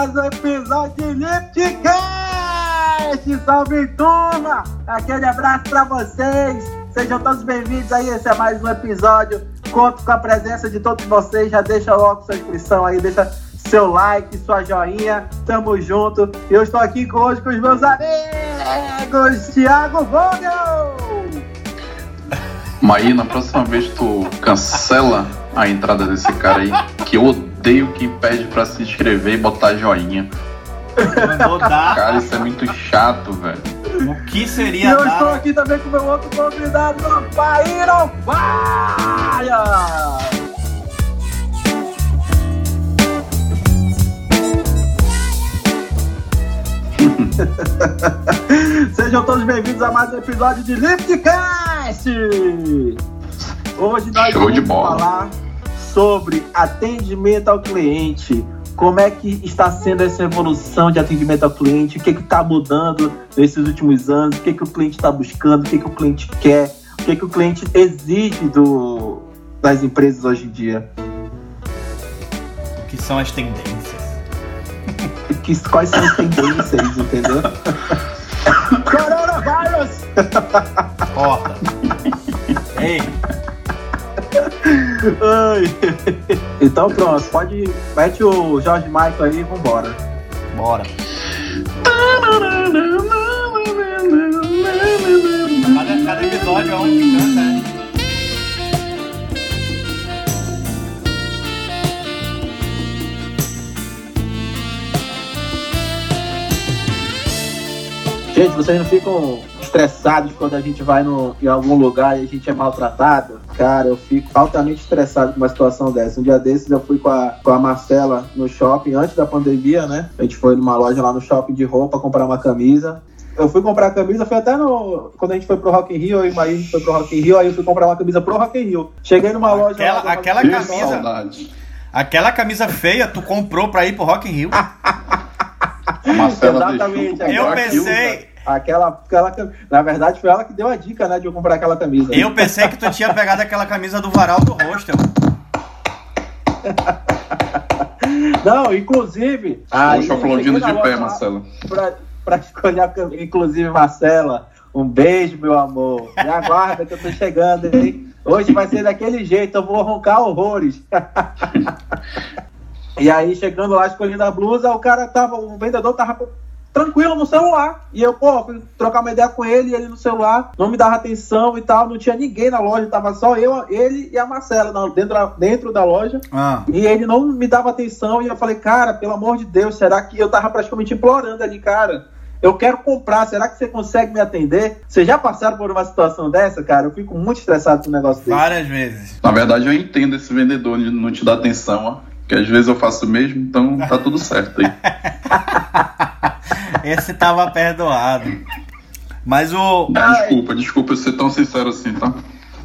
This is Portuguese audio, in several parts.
mais um episódio de Lipcast! Salve turma! Aquele abraço pra vocês! Sejam todos bem-vindos aí, esse é mais um episódio. Conto com a presença de todos vocês. Já deixa logo sua inscrição aí, deixa seu like, sua joinha. Tamo junto. Eu estou aqui hoje com os meus amigos, Thiago Vogel! Maí, na próxima vez tu cancela a entrada desse cara aí, que eu odeio quem pede pra se inscrever e botar joinha. Mandou dar. Cara, isso é muito chato, velho. O que E seria eu estou dar? aqui também com meu outro convidado, Pairo Vaia! Sejam todos bem-vindos a mais um episódio de Liftcast! Hoje nós Show vamos de bola. falar sobre atendimento ao cliente. Como é que está sendo essa evolução de atendimento ao cliente? O que está mudando nesses últimos anos? O que, que o cliente está buscando? O que, que o cliente quer? O que, que o cliente exige do, das empresas hoje em dia? O que são as tendências? Que, quais são as tendências, entendeu? Coronavírus! Corta. Ei. Então pronto, pode. Mete o Jorge Michael aí e vambora. bora. Cada, cada episódio é um que canta, né? Gente, vocês não ficam estressados quando a gente vai no, em algum lugar e a gente é maltratado? Cara, eu fico altamente estressado com uma situação dessa. Um dia desses eu fui com a, com a Marcela no shopping, antes da pandemia, né? A gente foi numa loja lá no shopping de roupa comprar uma camisa. Eu fui comprar a camisa, foi até no. Quando a gente foi pro Rock in Rio, eu e o Maí, a gente foi pro Rock in Rio, aí eu fui comprar uma camisa pro Rock in Rio. Cheguei numa loja. Aquela- lá, aquela Que camisa- saudade. Aquela camisa feia tu comprou pra ir pro Rock in Rio. A Marcela Exatamente, Eu pensei, Aquela, aquela. Na verdade, foi ela que deu a dica, né, de eu comprar aquela camisa. eu pensei que tu tinha pegado aquela camisa do varal do hostel. Não, inclusive. Poxa, eu aplaudindo de pé, Marcela. Pra, pra escolher a camisa. Inclusive, Marcela, um beijo, meu amor. Me aguarda que eu tô chegando, hein? Hoje vai ser daquele jeito, eu vou roncar horrores. e aí, chegando lá, escolhendo a blusa, o cara tava, o vendedor tava tranquilo no celular. E eu, pô, fui trocar uma ideia com ele, e ele no celular, não me dava atenção e tal, não tinha ninguém na loja, tava só eu, ele e a Marcela na- dentro, da- dentro da loja. Ah, E ele não me dava atenção e eu falei, cara, pelo amor de Deus, será que eu tava praticamente implorando ali, cara? Eu quero comprar, será que você consegue me atender? Vocês já passaram por uma situação dessa, cara? Eu fico muito estressado com um negócio desse. várias vezes. Na verdade, eu entendo esse vendedor de não te dar atenção, ó. Que às vezes eu faço o mesmo, então tá tudo certo aí. Esse tava perdoado. Mas o. Desculpa, desculpa eu ser tão sincero assim, tá?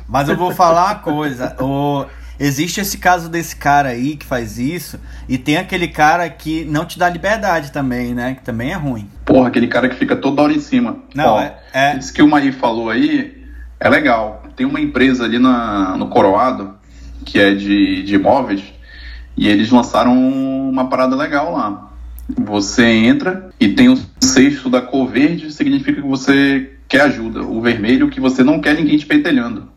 Mas eu vou falar uma coisa. O, existe esse caso desse cara aí que faz isso. E tem aquele cara que não te dá liberdade também, né? Que também é ruim. Porra, aquele cara que fica toda hora em cima. Não, Ó, é- é- Isso que o Maí falou aí é legal. Tem uma empresa ali na, no Coroado, que é de, de imóveis, e eles lançaram uma parada legal lá. Você entra e tem o cesto da cor verde, significa que você quer ajuda. O vermelho, que você não quer ninguém te pentelhando.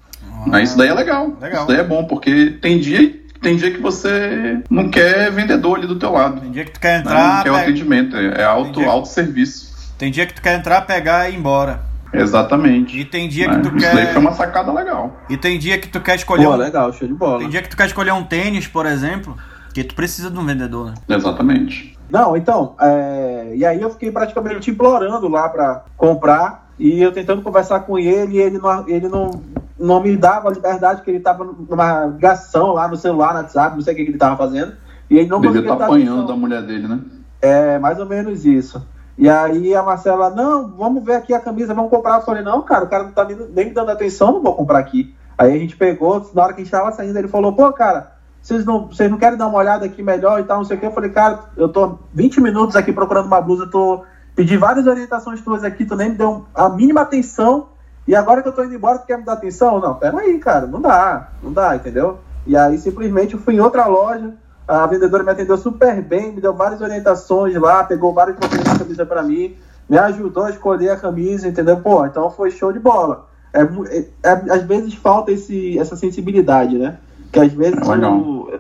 Aí Isso daí é legal. Legal. Isso daí é bom, porque tem dia, tem dia que você não quer vendedor ali do teu lado. Tem dia que tu quer né? entrar, Não quer o pega- atendimento, é auto, Entendi. autosserviço. tem dia que tu quer entrar, pegar e ir embora. Exatamente. E tem dia Né? que tu Isso daí foi quer. uma sacada legal. E tem dia que tu quer escolher. Pô, um- legal, show de bola. Tem dia que tu quer escolher um tênis, por exemplo, que tu precisa de um vendedor, né? Exatamente. Não, então, é, e aí eu fiquei praticamente implorando lá pra comprar e eu tentando conversar com ele e ele não, ele não, não me dava a liberdade que ele tava numa ligação lá no celular, no WhatsApp, não sei o que, que ele tava fazendo. E ele não Devia conseguia estar dar apanhando da mulher dele, né? É, mais ou menos isso. E aí a Marcela, não, vamos ver aqui a camisa, vamos comprar. Eu falei, não, cara, o cara não tá nem, me dando atenção, não vou comprar aqui. Aí a gente pegou, na hora que a gente tava saindo, ele falou, pô, cara, vocês não, vocês não querem dar uma olhada aqui melhor e tal, não sei o que. Eu falei, cara, eu tô 20 minutos aqui procurando uma blusa, tô pedi várias orientações tuas aqui, tu nem me deu a mínima atenção. E agora que eu tô indo embora, tu quer me dar atenção? Não, peraí, cara, não dá, não dá, entendeu? E aí simplesmente eu fui em outra loja, A vendedora me atendeu super bem, me deu várias orientações lá, pegou várias modelos de camisa para mim, me ajudou a escolher a camisa, entendeu? Pô, então foi show de bola. É, é, é às vezes falta esse, essa sensibilidade, né? Que às vezes o,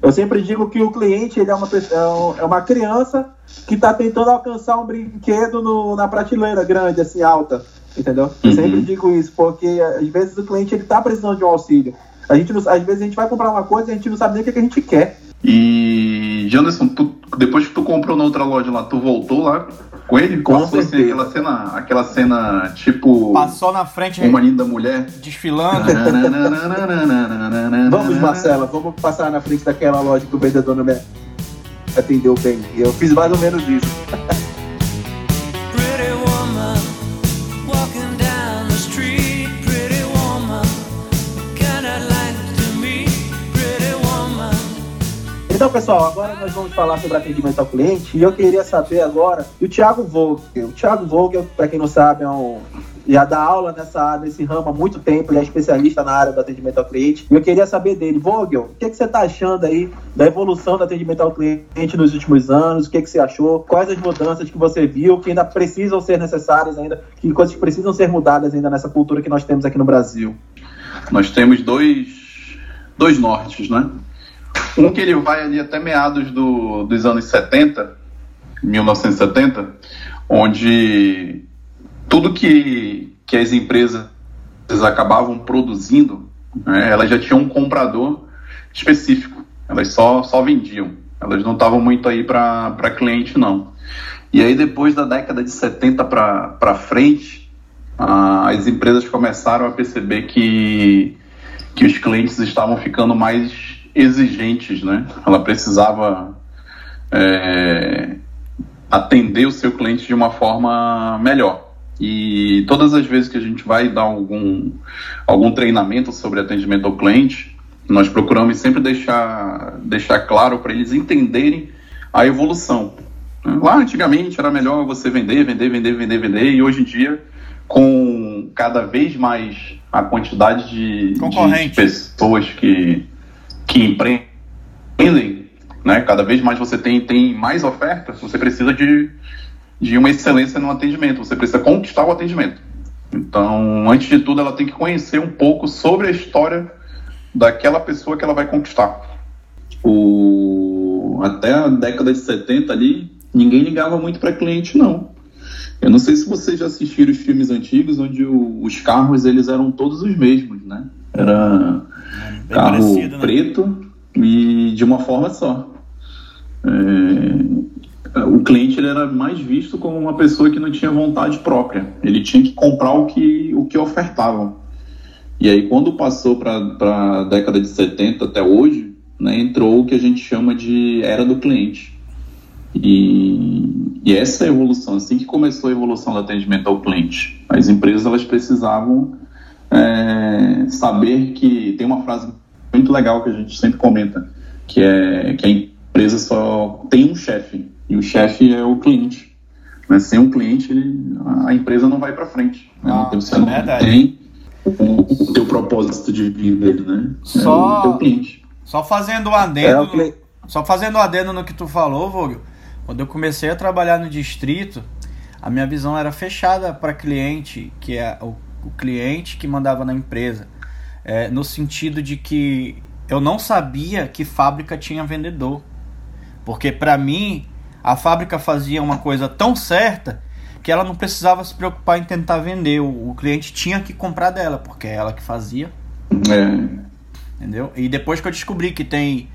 eu sempre digo que o cliente ele é uma, é, é uma criança que está tentando alcançar um brinquedo no, na prateleira grande, assim, alta. Entendeu? Eu uhum. sempre digo isso, porque às vezes o cliente ele tá precisando de um auxílio. A gente não, às vezes a gente vai comprar uma coisa e a gente não sabe nem o que, é que a gente quer. E, Janderson, tu, depois que tu comprou na outra loja lá, tu voltou lá com ele? Com Passou assim, aquela cena, aquela cena tipo. Passou na frente. Uma linda mulher. Desfilando. vamos, Marcela, vamos passar na frente daquela loja que o vendedor não me atendeu bem. Eu fiz mais ou menos isso. Então, pessoal, agora nós vamos falar sobre atendimento ao cliente e eu queria saber agora do Thiago Vogel. O Thiago Vogel, para quem não sabe, é um já dá aula nessa, nesse ramo há muito tempo, ele é especialista na área do atendimento ao cliente. E eu queria saber dele, Vogel, o que, que você está achando aí da evolução do atendimento ao cliente nos últimos anos? O que, que você achou? Quais as mudanças que você viu que ainda precisam ser necessárias ainda, que coisas precisam ser mudadas ainda nessa cultura que nós temos aqui no Brasil? Nós temos dois, dois nortes, né? Um que ele vai ali até meados do, dos anos 70, 1970, onde tudo que, que as empresas acabavam produzindo, né, elas já tinham um comprador específico. Elas só, só vendiam. Elas não estavam muito aí para cliente, não. E aí, depois da década de 70 para frente, ah, as empresas começaram a perceber que, que os clientes estavam ficando mais exigentes, né? Ela precisava é, atender o seu cliente de uma forma melhor. E todas as vezes que a gente vai dar algum, algum treinamento sobre atendimento ao cliente, nós procuramos sempre deixar, deixar claro para eles entenderem a evolução. Lá antigamente era melhor você vender, vender, vender, vender, vender, e hoje em dia, com cada vez mais a quantidade de, de pessoas que, que empreendem, né? Cada vez mais você tem, tem mais ofertas, você precisa de, de uma excelência no atendimento, você precisa conquistar o atendimento. Então, antes de tudo, ela tem que conhecer um pouco sobre a história daquela pessoa que ela vai conquistar. O... Até a década de 70 ali, ninguém ligava muito para cliente, não. Eu não sei se vocês já assistiram os filmes antigos, onde o, os carros eles eram todos os mesmos, né? Era é, carro parecido, né? preto e de uma forma só. É, o cliente ele era mais visto como uma pessoa que não tinha vontade própria. Ele tinha que comprar o que, o que ofertavam. E aí, quando passou para a década de 70 até hoje, né, entrou o que a gente chama de era do cliente. E, e essa é evolução, assim que começou a evolução do atendimento ao cliente. As empresas elas precisavam é, saber que tem uma frase muito legal que a gente sempre comenta, que é que a empresa só tem um chefe e o chefe é o cliente. Né? Sem um cliente, ele, a empresa não vai para frente. Né? Ah, você não é tem o, o teu propósito de vida, né? Só, é o teu cliente. Só fazendo um adendo, é só fazendo um adendo no que tu falou, Vogel. Quando eu comecei a trabalhar no distrito, a minha visão era fechada para cliente, que é o o cliente que mandava na empresa, é, no sentido de que eu não sabia que fábrica tinha vendedor, porque para mim a fábrica fazia uma coisa tão certa que ela não precisava se preocupar em tentar vender, o, o cliente tinha que comprar dela, porque é ela que fazia. É. Entendeu? E depois que eu descobri que tem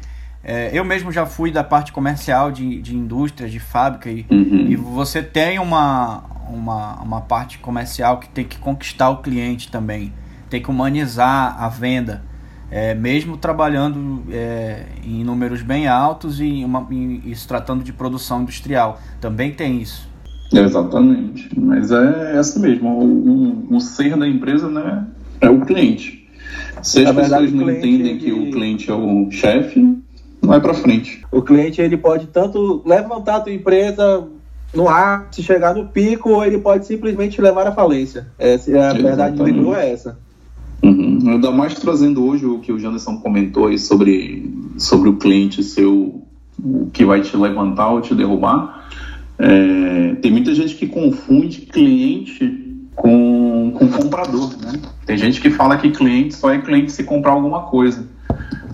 é, eu mesmo já fui da parte comercial de, de indústria, de fábrica, e, uhum. e você tem uma, uma, uma parte comercial que tem que conquistar o cliente também, tem que humanizar a venda, é, mesmo trabalhando é, em números bem altos e, uma, e, e se tratando de produção industrial. Também tem isso. Exatamente, mas é essa mesmo, o, o, o ser da empresa né, é o cliente. Se as pessoas não entendem que o cliente é o chefe, não é para frente. O cliente ele pode tanto levantar a tua empresa no ar, se chegar no pico, ele pode simplesmente levar à falência. Essa é a Exatamente. verdade do é essa. Uhum. Ainda mais trazendo hoje o que o Janderson comentou aí sobre, sobre o cliente ser o, o que vai te levantar ou te derrubar. É, tem muita gente que confunde cliente com, com comprador, né? Tem gente que fala que cliente só é cliente se comprar alguma coisa.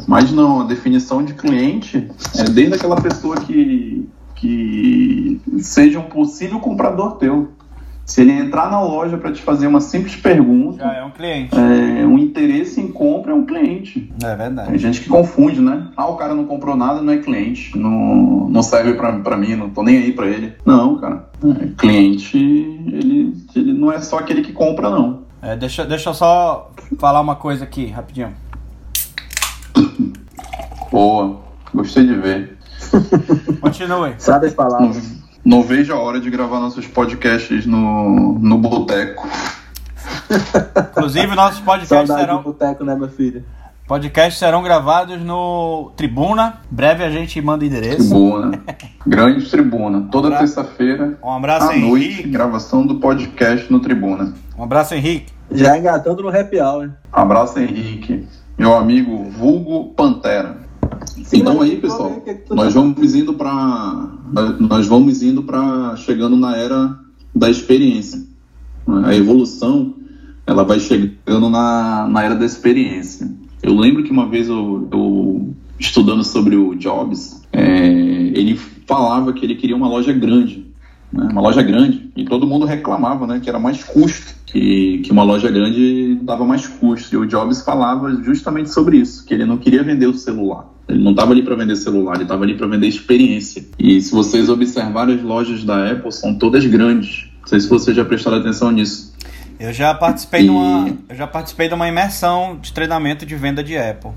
Mas não, a definição de cliente é desde aquela pessoa que, que seja um possível comprador teu. Se ele entrar na loja para te fazer uma simples pergunta, já é um cliente. É, um interesse em compra é um cliente. É verdade. Tem gente que confunde, né? Ah, o cara não comprou nada, não é cliente. Não, não serve para mim, não tô nem aí para ele. Não, cara. É, cliente, ele, ele não é só aquele que compra, não. É, deixa, deixa eu só falar uma coisa aqui, rapidinho. Boa, gostei de ver. Continue. Sabe as palavras. Não, não vejo a hora de gravar nossos podcasts no, no boteco. Inclusive, nossos podcasts Saudade serão. boteco, né, meu filho? Podcasts serão gravados no Tribuna. Breve a gente manda endereço. Tribuna. Grande Tribuna. Toda Um terça-feira. Um abraço, à noite, Henrique. gravação do podcast no Tribuna. Um abraço, Henrique. Já engatando no happy hour. Abraço, Henrique. Meu amigo Vulgo Pantera. Então aí, pessoal, nós vamos indo para nós vamos indo para chegando na era da experiência. A evolução, ela vai chegando na, na era da experiência. Eu lembro que uma vez eu, eu estudando sobre o Jobs, é, ele falava que ele queria uma loja grande, né? uma loja grande, e todo mundo reclamava, né, que era mais custo, que, que uma loja grande dava mais custo. E o Jobs falava justamente sobre isso, que ele não queria vender o celular. Ele não estava ali para vender celular, ele estava ali para vender experiência. E se vocês observarem as lojas da Apple, são todas grandes. Não sei se vocês já prestaram atenção nisso. Eu já participei E- de uma, eu já participei de uma imersão de treinamento de venda de Apple.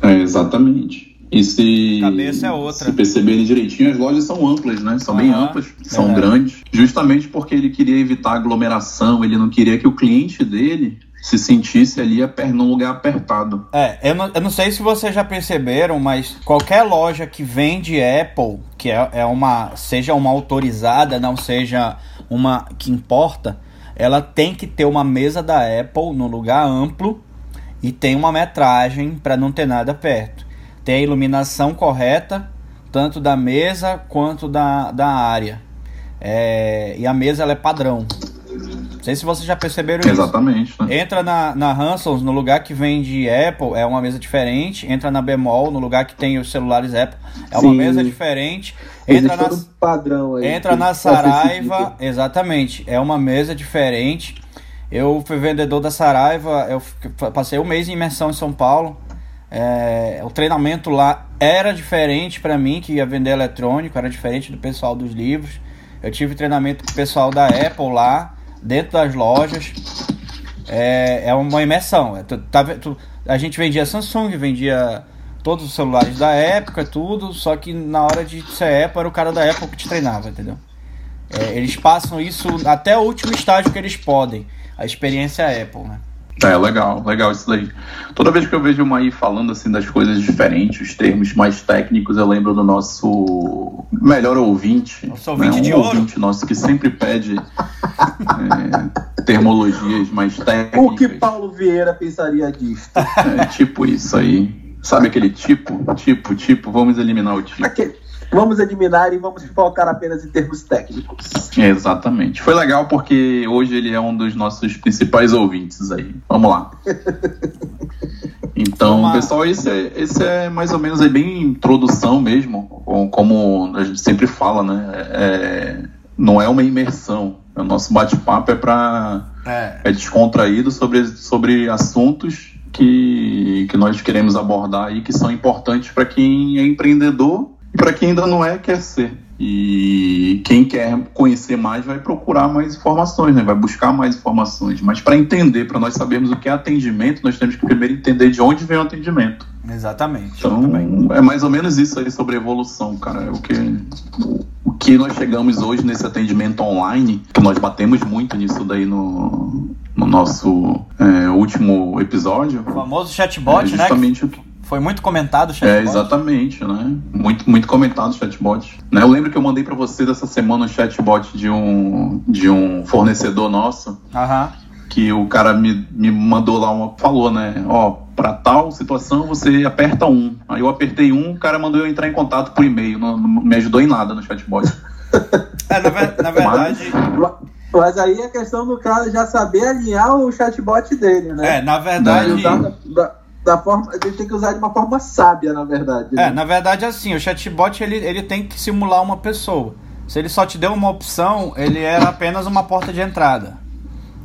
É, exatamente. E se, Cabeça é outra. se perceberem direitinho, as lojas são amplas, né? São bem Aham, amplas, são verdade. grandes. Justamente porque ele queria evitar aglomeração, ele não queria que o cliente dele se sentisse ali num lugar apertado. É, eu não, eu não sei se vocês já perceberam, mas qualquer loja que vende Apple, que é, é uma, seja uma autorizada, não seja uma que importa, ela tem que ter uma mesa da Apple no lugar amplo e tem uma metragem para não ter nada perto. Tem a iluminação correta, tanto da mesa quanto da, da área. É, e a mesa ela é padrão. Não sei se vocês já perceberam isso. Exatamente, né? Entra na, na Hansons, no lugar que vende Apple, é uma mesa diferente. Entra na Bemol, no lugar que tem os celulares Apple, é uma Sim. mesa diferente. Entra Existe na, um padrão aí. entra na. Saraiva, exatamente, é uma mesa diferente. Eu fui vendedor da Saraiva, eu passei um mês em imersão em São Paulo. É, o treinamento lá era diferente para mim, que ia vender eletrônico, era diferente do pessoal dos livros. Eu tive treinamento com o pessoal da Apple lá, dentro das lojas. É, é uma imersão. É, tu- tá tu- a gente vendia Samsung, vendia todos os celulares da época, tudo, só que na hora de ser Apple era o cara da Apple que te treinava, entendeu? É, eles passam isso até o último estágio que eles podem. A experiência Apple, né? É, legal, legal isso daí. Toda vez que eu vejo uma aí falando assim das coisas diferentes, os termos mais técnicos, eu lembro do nosso melhor ouvinte. Nosso ouvinte um de ouro. ouvinte nosso que sempre pede é, termologias mais técnicas. O que Paulo Vieira pensaria disso? É, tipo isso aí. Sabe aquele tipo? Tipo, tipo, vamos eliminar o tipo. Aqui, vamos eliminar e vamos focar apenas em termos técnicos. Exatamente. Foi legal porque hoje ele é um dos nossos principais ouvintes aí. Vamos lá. Então, Vamos lá. pessoal, esse é, esse é mais ou menos aí bem introdução mesmo, com- como a gente sempre fala, né? É, não é uma imersão. O nosso bate-papo é para É. é descontraído sobre, sobre assuntos que, que nós queremos abordar aí, que são importantes para quem é empreendedor e para quem ainda não é, quer ser. E quem quer conhecer mais vai procurar mais informações, né? vai buscar mais informações. Mas para entender, para nós sabermos o que é atendimento, nós temos que primeiro entender de onde vem o atendimento. Exatamente. Então, é mais ou menos isso aí sobre evolução, cara. É o que, o, que nós chegamos hoje nesse atendimento online, que nós batemos muito nisso daí no, no nosso é, último episódio. O famoso chatbot, é né? que justamente o que- Foi muito comentado o é, chatbot. exatamente, né? Muito, muito comentado o chatbot. Né? Eu lembro que eu mandei para vocês essa semana um chatbot de um, de um fornecedor nosso, Aham. que o cara me, me mandou lá uma. Falou, né? Ó, para tal situação você aperta um. Aí eu apertei um, o cara mandou eu entrar em contato por e-mail, não, não me ajudou em nada no chatbot. é, na, ver, na verdade. Mas, mas aí é questão do cara já saber alinhar o chatbot dele, né? É, na verdade. Da, da, da forma, ele tem que usar de uma forma sábia, na verdade. Né? É, na verdade, assim, o chatbot ele, ele tem que simular uma pessoa. Se ele só te deu uma opção, ele era apenas uma porta de entrada.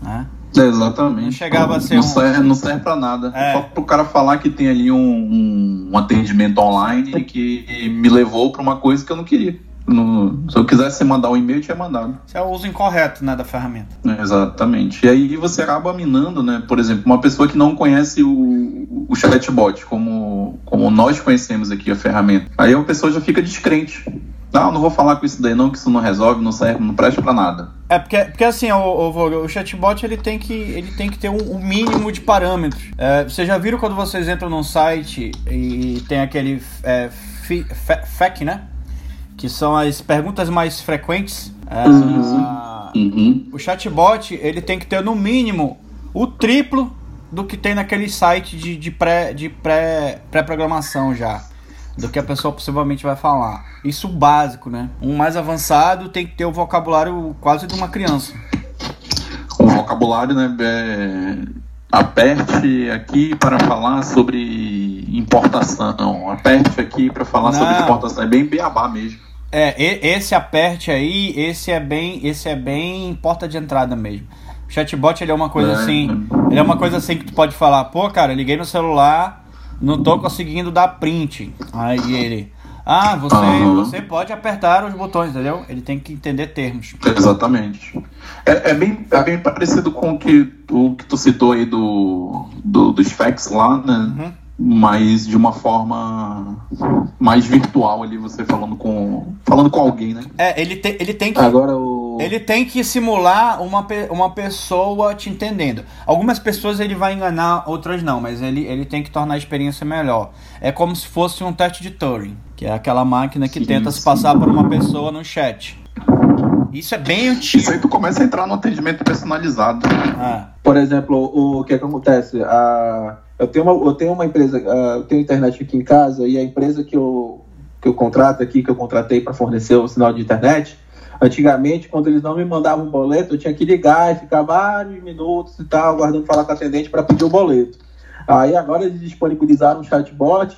Né? exatamente. Não chegava a ser não, um... serve, não serve pra nada. É. Só pro cara falar que tem ali um, um atendimento online que me levou para uma coisa que eu não queria. No, se eu quisesse mandar um e-mail, eu tinha mandado. Isso é o uso incorreto né, da ferramenta. É, exatamente. E aí você acaba minando, né? Por exemplo, uma pessoa que não conhece o, o chatbot, como, como nós conhecemos aqui a ferramenta. Aí a pessoa já fica descrente. Não, não vou falar com isso daí não, que isso não resolve, não serve, não presta pra nada. É, porque, porque assim, o, o, o chatbot ele tem que, ele tem que ter um, um mínimo de parâmetros. É, vocês já viram quando vocês entram num site e tem aquele é, FAQ, né? Que são as perguntas mais frequentes. É, uhum. Uhum. O chatbot ele tem que ter no mínimo o triplo do que tem naquele site de, de pré-programação de pré, pré -programação já do que a pessoa possivelmente vai falar. Isso básico, né? Um mais avançado tem que ter o vocabulário quase de uma criança. O vocabulário, né? É... Aperte aqui para falar sobre importação. Aperte aqui para falar Não. sobre exportação. É bem beabá mesmo. É, esse aperte aí, esse é bem, esse é bem porta de entrada mesmo. O chatbot ele é uma coisa é. assim, ele é uma coisa assim que tu pode falar, pô, cara, liguei no celular, não tô conseguindo dar print. Aí ele, ah, você, uhum. você pode apertar os botões, entendeu? Ele tem que entender termos. Exatamente. É, é bem, é bem parecido com o que, o que tu citou aí do, do dos facts lá, né? Uhum mas de uma forma mais virtual ali, você falando com falando com alguém, né? É, ele, te, ele tem que Agora o... ele tem que simular uma, uma pessoa te entendendo. Algumas pessoas ele vai enganar, outras não, mas ele, ele tem que tornar a experiência melhor. É como se fosse um teste de Turing, que é aquela máquina que sim, tenta sim. se passar por uma pessoa no chat. Isso é bem antigo. Isso aí tu começa a entrar no atendimento personalizado. Ah. Por exemplo, o, o que, é que acontece? A eu tenho uma, eu tenho uma empresa, uh, eu tenho internet aqui em casa e a empresa que eu, que eu contrato aqui, que eu contratei para fornecer o sinal de internet, antigamente, quando eles não me mandavam um boleto, eu tinha que ligar e ficar vários minutos e tal, aguardando falar com o atendente para pedir o boleto. Aí agora eles disponibilizaram um chatbot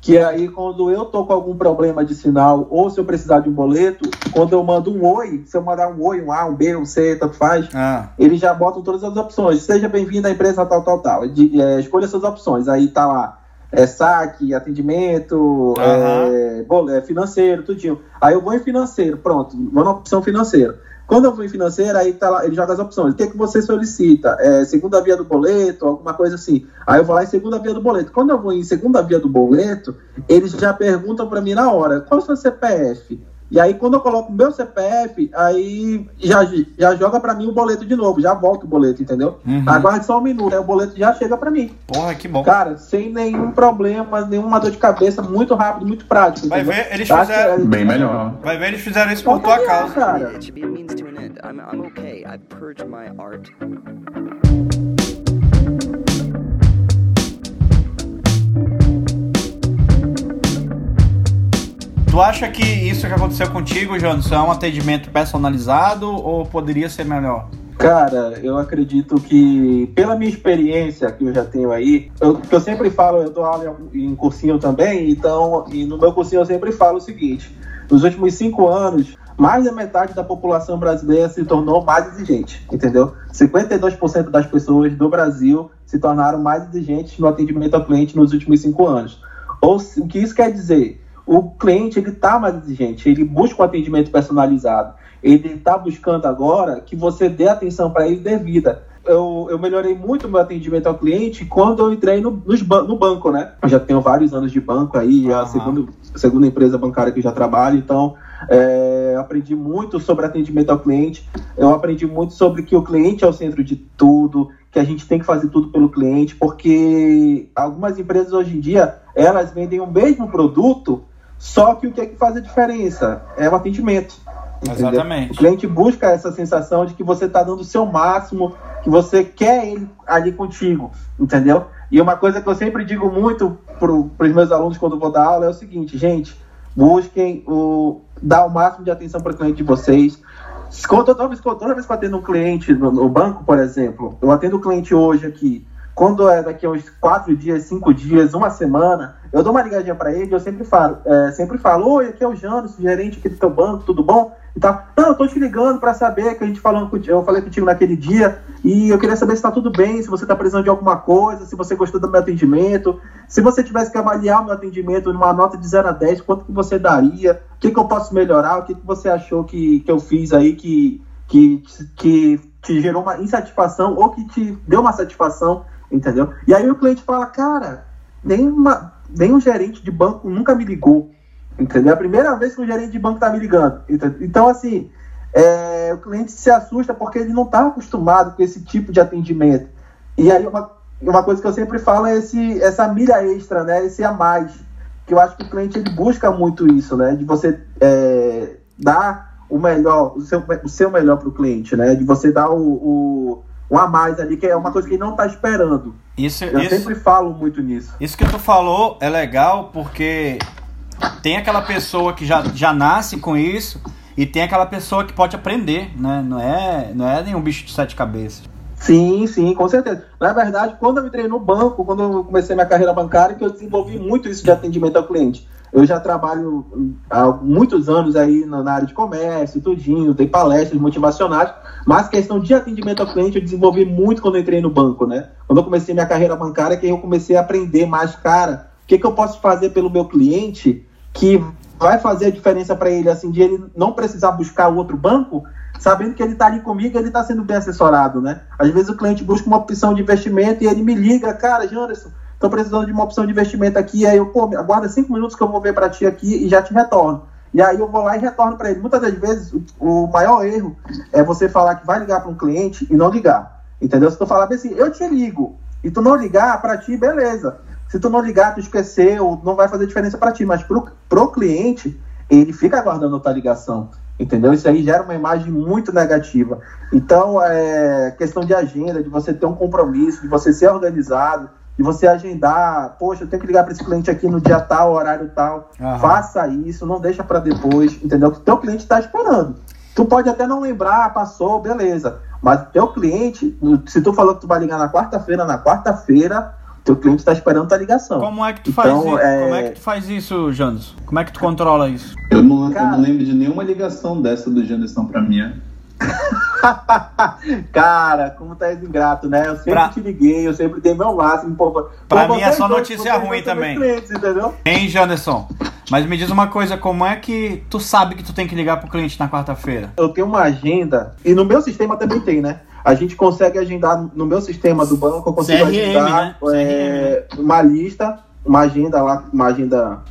que aí quando eu tô com algum problema de sinal ou se eu precisar de um boleto, quando eu mando um oi, se eu mandar um oi, um A, um B, um C, tanto faz, ah. eles já botam todas as opções. Seja bem-vindo à empresa tal, tal, tal. De, é, escolha suas opções. Aí tá lá, é saque, atendimento, uhum. é, é, financeiro, tudinho. Aí eu vou em financeiro, pronto, vou na opção financeira. Quando eu vou em financeira, aí tá lá, ele joga as opções. O que, é que você solicita? É, segunda via do boleto, alguma coisa assim. Aí eu vou lá em segunda via do boleto. Quando eu vou em segunda via do boleto, eles já perguntam para mim na hora, qual é o seu CPF? E aí, quando eu coloco meu CPF, aí já, já joga para mim o boleto de novo, já volta o boleto, entendeu? Uhum. Aguarde só um minuto, aí o boleto já chega para mim. Porra, que bom. Cara, sem nenhum problema, nenhuma dor de cabeça, muito rápido, muito prático. Vai entendeu? ver, eles tá fizeram. Bem melhor. Vai ver, eles fizeram isso por tua causa. Cara. Tu acha que isso que aconteceu contigo, Jonas, é um atendimento personalizado ou poderia ser melhor? Cara, eu acredito que, pela minha experiência que eu já tenho aí, eu, eu sempre falo, eu dou aula em cursinho também, então, e no meu cursinho eu sempre falo o seguinte: nos últimos cinco anos, mais da metade da população brasileira se tornou mais exigente, entendeu? 52% das pessoas do Brasil se tornaram mais exigentes no atendimento ao cliente nos últimos cinco anos. Ou o que isso quer dizer? O cliente ele está mais exigente, ele busca um atendimento personalizado, ele está buscando agora que você dê atenção para ele devida. Eu, eu melhorei muito o meu atendimento ao cliente quando eu entrei no, no banco, né? Eu já tenho vários anos de banco aí, é a segunda, segunda empresa bancária que eu já trabalho, então é, aprendi muito sobre atendimento ao cliente, eu aprendi muito sobre que o cliente é o centro de tudo, que a gente tem que fazer tudo pelo cliente, porque algumas empresas hoje em dia, elas vendem o mesmo produto, só que o que é que faz a diferença? É o atendimento. Entendeu? Exatamente. O cliente busca essa sensação de que você está dando o seu máximo, que você quer ele ali contigo, entendeu? E uma coisa que eu sempre digo muito para os meus alunos quando vou dar aula é o seguinte, gente, busquem o, dar o máximo de atenção para o cliente de vocês. Toda vez, toda vez que eu atendo um cliente no, no banco, por exemplo, eu atendo o um cliente hoje aqui, quando é daqui a uns quatro dias, cinco dias, uma semana, eu dou uma ligadinha para ele, eu sempre falo, é, sempre falo, oi, aqui é o Jano, gerente aqui do teu banco, tudo bom? E tal. Não, eu tô te ligando para saber que a gente falou, eu falei contigo naquele dia e eu queria saber se tá tudo bem, se você tá precisando de alguma coisa, se você gostou do meu atendimento, se você tivesse que avaliar o meu atendimento numa nota de 0 a 10, quanto que você daria, o que, que eu posso melhorar, o que, que você achou que, que eu fiz aí que, que, que te gerou uma insatisfação ou que te deu uma satisfação entendeu? E aí o cliente fala, cara, nem, uma, nem um gerente de banco nunca me ligou, entendeu? É a primeira vez que um gerente de banco está me ligando. Entendeu? Então, assim, é, o cliente se assusta porque ele não está acostumado com esse tipo de atendimento. E aí uma, uma coisa que eu sempre falo é esse, essa milha extra, né? Esse a mais. Que eu acho que o cliente ele busca muito isso, né? De você é, dar o melhor, o seu, o seu melhor para o cliente, né? De você dar o, o um a mais ali, que é uma coisa que não está esperando. Isso, Eu isso, sempre falo muito nisso. Isso que tu falou é legal porque tem aquela pessoa que já, já nasce com isso e tem aquela pessoa que pode aprender, né? Não é, não é nenhum bicho de sete cabeças. Sim, sim, com certeza. Na verdade, quando eu entrei no banco, quando eu comecei minha carreira bancária, que eu desenvolvi muito isso de atendimento ao cliente. Eu já trabalho há muitos anos aí na área de comércio, tudinho, dei palestras motivacionais, mas questão de atendimento ao cliente eu desenvolvi muito quando entrei no banco, né? Quando eu comecei minha carreira bancária, que eu comecei a aprender mais, cara, o que, que eu posso fazer pelo meu cliente que vai fazer a diferença para ele, assim, de ele não precisar buscar outro banco, sabendo que ele está ali comigo, ele está sendo bem assessorado, né? Às vezes o cliente busca uma opção de investimento e ele me liga, cara, Janderson, estou precisando de uma opção de investimento aqui, aí eu, pô, aguarda cinco minutos que eu vou ver para ti aqui e já te retorno. E aí eu vou lá e retorno para ele. Muitas das vezes, o, maior erro é você falar que vai ligar para um cliente e não ligar. Entendeu? Se tu falar assim, eu te ligo, e tu não ligar, para ti, beleza. Se tu não ligar, tu esqueceu, não vai fazer diferença para ti. Mas pro, pro cliente, ele fica aguardando a tua ligação. Entendeu? Isso aí gera uma imagem muito negativa. Então, é questão de agenda, de você ter um compromisso, de você ser organizado, de você agendar, poxa, eu tenho que ligar para esse cliente aqui no dia tal, horário tal. Uhum. Faça isso, não deixa para depois, entendeu? Que o teu cliente está esperando. Tu pode até não lembrar, passou, beleza. Mas o teu cliente, se tu falou que tu vai ligar na quarta-feira, na quarta-feira, teu cliente está esperando tua ligação. Como é que tu então, faz isso? É... Como é que tu faz isso, Janderson? Como é que tu controla isso? Eu não, Cara... eu não lembro de nenhuma ligação dessa do Janderson para mim. Cara, como tá ingrato, né? Eu sempre pra... te liguei, eu sempre dei meu máximo. Pô, pra mim é só notícia ruim também. Clientes, entendeu? Hein, Janderson? Mas me diz uma coisa, como é que tu sabe que tu tem que ligar pro cliente na quarta-feira? Eu tenho uma agenda, e no meu sistema também tem, né? A gente consegue agendar no meu sistema do banco, eu consigo CRM, agendar né? é, uma lista, uma agenda lá, uma agenda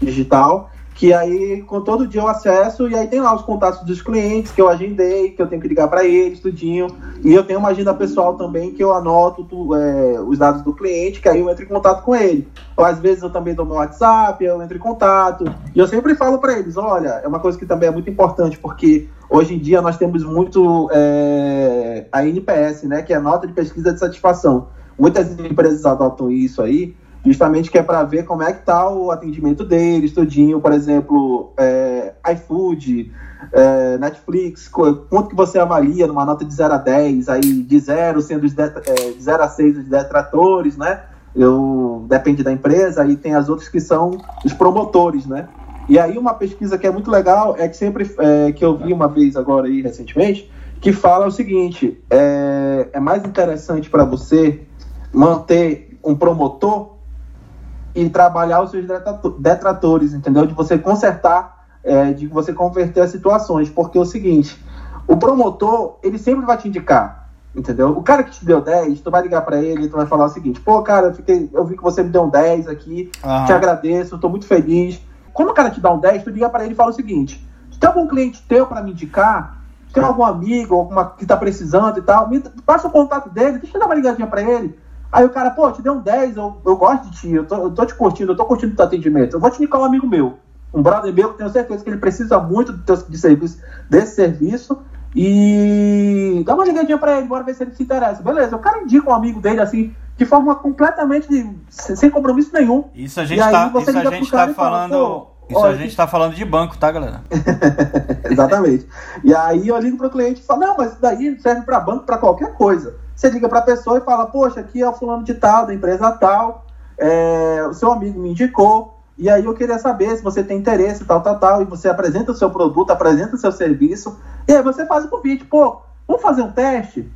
digital que aí com todo dia eu acesso e aí tem lá os contatos dos clientes que eu agendei, que eu tenho que ligar para eles, tudinho. E eu tenho uma agenda pessoal também que eu anoto tu, é, os dados do cliente, que aí eu entro em contato com ele. Ou às vezes eu também dou meu WhatsApp, eu entro em contato. E eu sempre falo para eles, olha, é uma coisa que também é muito importante, porque hoje em dia nós temos muito é, a NPS, né, que é a nota de pesquisa de satisfação. Muitas empresas adotam isso aí, justamente que é para ver como é que tá o atendimento deles, tudinho, por exemplo, é, iFood, é, Netflix, quanto que você avalia numa nota de 0 a 10, aí de 0 sendo de, é, de 0 a 6 os detratores, né? Eu, depende da empresa, aí tem as outras que são os promotores, né? E aí uma pesquisa que é muito legal é que sempre é, que eu vi uma vez agora aí recentemente, que fala o seguinte: é, é mais interessante para você manter um promotor e trabalhar os seus detratores, entendeu? De você consertar, é, de você converter as situações. Porque é o seguinte, o promotor, ele sempre vai te indicar, entendeu? O cara que te deu 10, tu vai ligar para ele tu vai falar o seguinte, pô, cara, eu, fiquei, eu vi que você me deu um 10 aqui, te agradeço, tô muito feliz. Quando o cara te dá um 10, tu liga para ele e fala o seguinte, se tem algum cliente teu para me indicar, tem algum amigo alguma, que tá precisando e tal, me, passa o contato dele, deixa eu dar uma ligadinha para ele, Aí o cara, pô, te deu um 10, eu, eu gosto de ti, eu tô, eu tô te curtindo, eu tô curtindo o teu atendimento. Eu vou te indicar um amigo meu, um brother meu, que tenho certeza que ele precisa muito de, teu, de serviço, desse serviço. E dá uma ligadinha pra ele, bora ver se ele se interessa. Beleza, o cara indica um amigo dele assim, de forma completamente sem compromisso nenhum. Isso a gente tá, isso a gente tá falando. Fala, isso a gente está falando de banco, tá, galera? Exatamente. E aí eu ligo para o cliente e falo, não, mas isso daí serve para banco, para qualquer coisa. Você liga para a pessoa e fala, poxa, aqui é o fulano de tal, da empresa tal, é, o seu amigo me indicou, e aí eu queria saber se você tem interesse, tal, tal, tal, e você apresenta o seu produto, apresenta o seu serviço, e aí você faz o convite, pô, vamos fazer um teste?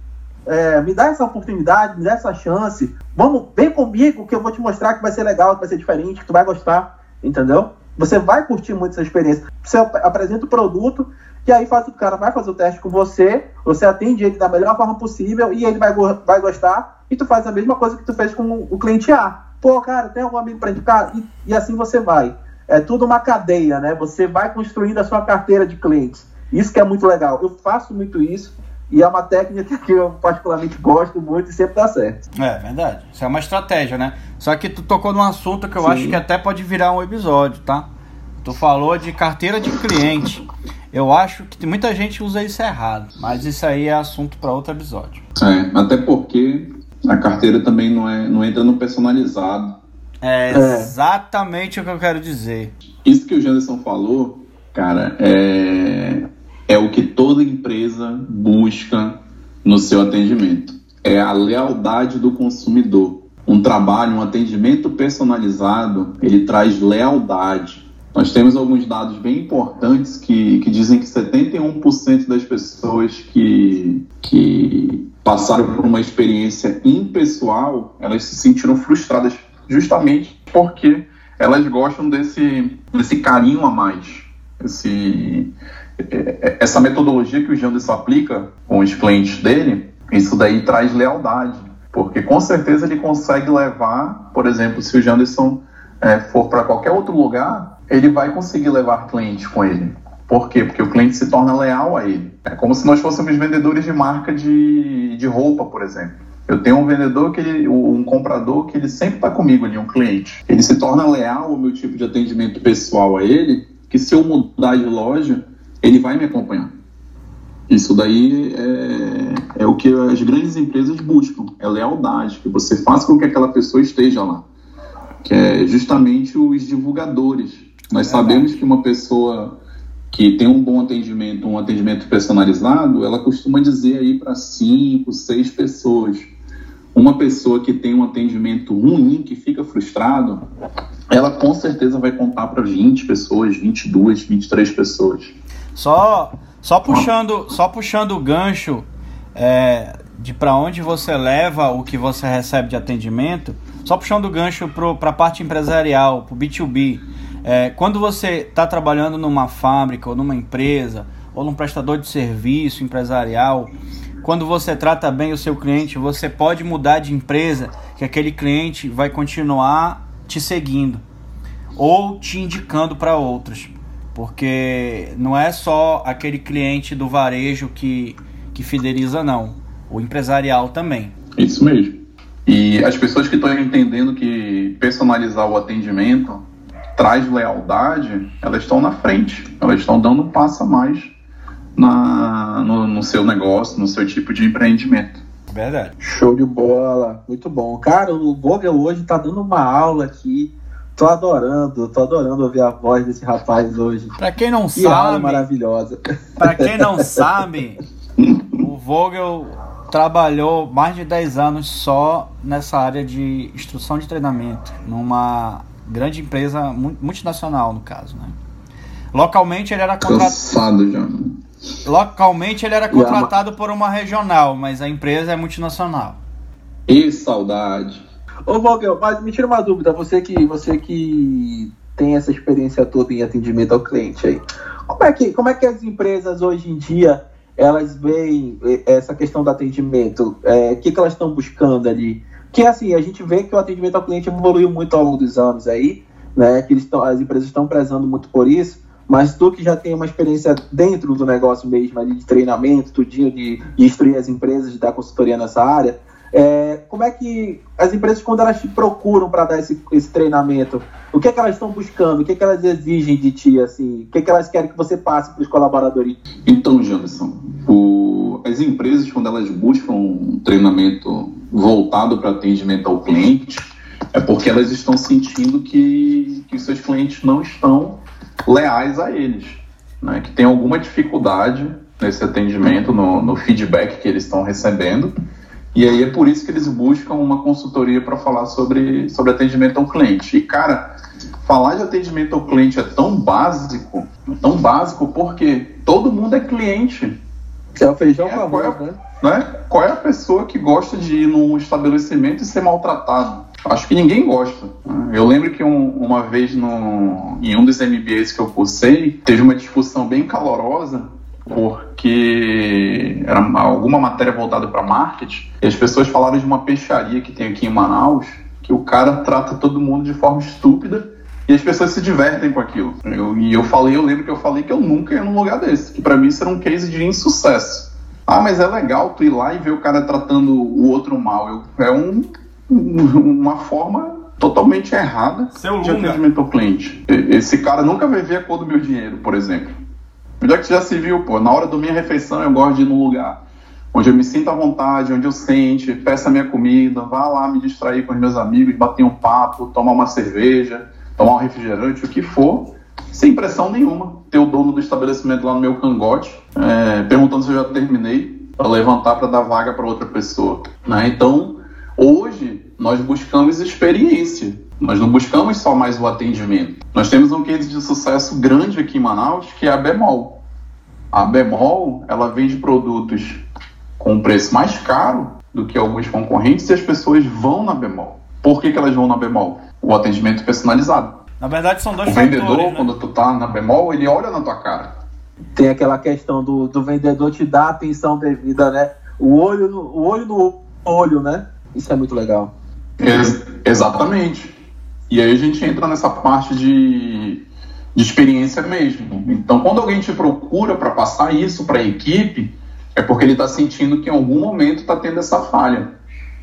É, me dá essa oportunidade, me dá essa chance, vamos, vem comigo que eu vou te mostrar que vai ser legal, que vai ser diferente, que tu vai gostar, entendeu? Você vai curtir muito essa experiência. Você apresenta o produto e aí faz, o cara vai fazer o teste com você, você atende ele da melhor forma possível e ele vai, vai gostar e tu faz a mesma coisa que tu fez com o cliente A. Pô, cara, tem algum amigo para indicar? E, e assim você vai. É tudo uma cadeia, né? Você vai construindo a sua carteira de clientes. Isso que é muito legal. Eu faço muito isso e é uma técnica que eu particularmente gosto muito e sempre dá certo. É verdade. Isso é uma estratégia, né? Só que tu tocou num assunto que eu Sim. acho que até pode virar um episódio, tá? Tu falou de carteira de cliente. Eu acho que muita gente usa isso errado, mas isso aí é assunto para outro episódio. É, até porque a carteira também não, é, não entra no personalizado. É, é exatamente o que eu quero dizer. Isso que o Janderson falou, cara, é, é o que toda empresa busca no seu atendimento. É a lealdade do consumidor. Um trabalho, um atendimento personalizado, ele traz lealdade. Nós temos alguns dados bem importantes que, que dizem que 71% das pessoas que, que passaram por uma experiência impessoal, elas se sentiram frustradas justamente porque elas gostam desse, desse carinho a mais, esse, essa metodologia que o Janderson aplica com os clientes dele, isso daí traz lealdade, porque com certeza ele consegue levar, por exemplo, se o Janderson é, for para qualquer outro lugar, ele vai conseguir levar cliente com ele. Por quê? Porque o cliente se torna leal a ele. É como se nós fôssemos vendedores de marca de, de roupa, por exemplo. Eu tenho um vendedor, que ele, um comprador que ele sempre está comigo ali, um cliente. Ele se torna leal ao meu tipo de atendimento pessoal a ele, que se eu mudar de loja, ele vai me acompanhar. Isso daí é, é, o que as grandes empresas buscam, é lealdade, que você faça com que aquela pessoa esteja lá, que é justamente os divulgadores. Nós é sabemos que uma pessoa que tem um bom atendimento, um atendimento personalizado, ela costuma dizer aí para cinco, seis pessoas. Uma pessoa que tem um atendimento ruim, que fica frustrado, ela com certeza vai contar para 20 pessoas, 22, 23 pessoas. Só, só puxando, só puxando o gancho é, de para onde você leva o que você recebe de atendimento, só puxando o gancho para a parte empresarial, para o B2B. É, quando você está trabalhando numa fábrica ou numa empresa ou num prestador de serviço empresarial, quando você trata bem o seu cliente, você pode mudar de empresa, que aquele cliente vai continuar te seguindo ou te indicando para outros porque não é só aquele cliente do varejo que, que fideliza, não. O empresarial também. Isso mesmo. E as pessoas que estão entendendo que personalizar o atendimento traz lealdade, elas estão na frente, elas estão dando um passo a mais na, no, no seu negócio, no seu tipo de empreendimento. Verdade. Show de bola, muito bom. Cara, o Vogel hoje está dando uma aula aqui Tô adorando, tô adorando ouvir a voz desse rapaz hoje. Pra quem não que sabe. maravilhosa. Pra quem não sabe, o Vogel trabalhou mais de 10 anos só nessa área de instrução de treinamento, numa grande empresa multinacional, no caso, né? Localmente ele era contratado. já. Localmente ele era contratado por uma regional, mas a empresa é multinacional. E saudade. Ô, Vogel, mas me tira uma dúvida, você que, você que tem essa experiência toda em atendimento ao cliente aí. Como é que, como é que as empresas hoje em dia elas veem eh, essa questão do atendimento? É, o que, que elas estão buscando ali? Que assim, a gente vê que o atendimento ao cliente evoluiu muito ao longo dos anos aí, né? Que eles tão, as empresas estão prezando muito por isso. Mas tu que já tem uma experiência dentro do negócio mesmo, ali de treinamento, tudinho, de, de instruir as empresas, de dar consultoria nessa área, é, como é que as empresas, quando elas te procuram para dar esse, esse treinamento, o que é que elas estão buscando? O que é que elas exigem de ti? Assim? O que é que elas querem que você passe para os colaboradores? Então, Jameson, o, as empresas, quando elas buscam um treinamento voltado para atendimento ao cliente, é porque elas estão sentindo que, que seus clientes não estão leais a eles, né? que tem alguma dificuldade nesse atendimento, no, no feedback que eles estão recebendo. E aí é por isso que eles buscam uma consultoria para falar sobre, sobre atendimento ao cliente. E, cara, falar de atendimento ao cliente é tão básico, tão básico, porque todo mundo é cliente. É o feijão é, arroz, né? né? Qual é a pessoa que gosta de ir num estabelecimento e ser maltratado? Acho que ninguém gosta. Eu lembro que um, uma vez no, em um dos MBAs que eu cursei, teve uma discussão bem calorosa porque era alguma matéria voltada para marketing, e as pessoas falaram de uma peixaria que tem aqui em Manaus, que o cara trata todo mundo de forma estúpida e as pessoas se divertem com aquilo. Eu, e eu falei, eu lembro que eu falei que eu nunca ia num lugar desse, que para mim isso era um case de insucesso. Ah, mas é legal tu ir lá e ver o cara tratando o outro mal. Eu, é um, uma forma totalmente errada Seu de atendimento ao cliente. Esse cara nunca vai ver a cor do meu dinheiro, por exemplo. Onde é que já se viu, pô? Na hora da minha refeição eu gosto de ir num lugar onde eu me sinto à vontade, onde eu sente, peça minha comida, vá lá me distrair com os meus amigos, bater um papo, tomar uma cerveja, tomar um refrigerante, o que for, sem pressão nenhuma. Ter o dono do estabelecimento lá no meu cangote, é, perguntando se eu já terminei, para levantar para dar vaga para outra pessoa. Né? Então, hoje, nós buscamos experiência. Nós não buscamos só mais o atendimento. Nós temos um case de sucesso grande aqui em Manaus, que é a Bemol. A Bemol, ela vende produtos com um preço mais caro do que alguns concorrentes e as pessoas vão na Bemol. Por que, que elas vão na Bemol? O atendimento personalizado. Na verdade, são dois o fatores. O vendedor, né? quando tu tá na Bemol, ele olha na tua cara. Tem aquela questão do, do vendedor te dar atenção devida, né? O olho no, o olho no olho, né? Isso é muito legal. Ex exatamente. E aí a gente entra nessa parte de, de experiência mesmo. Então, quando alguém te procura para passar isso para a equipe, é porque ele está sentindo que em algum momento está tendo essa falha.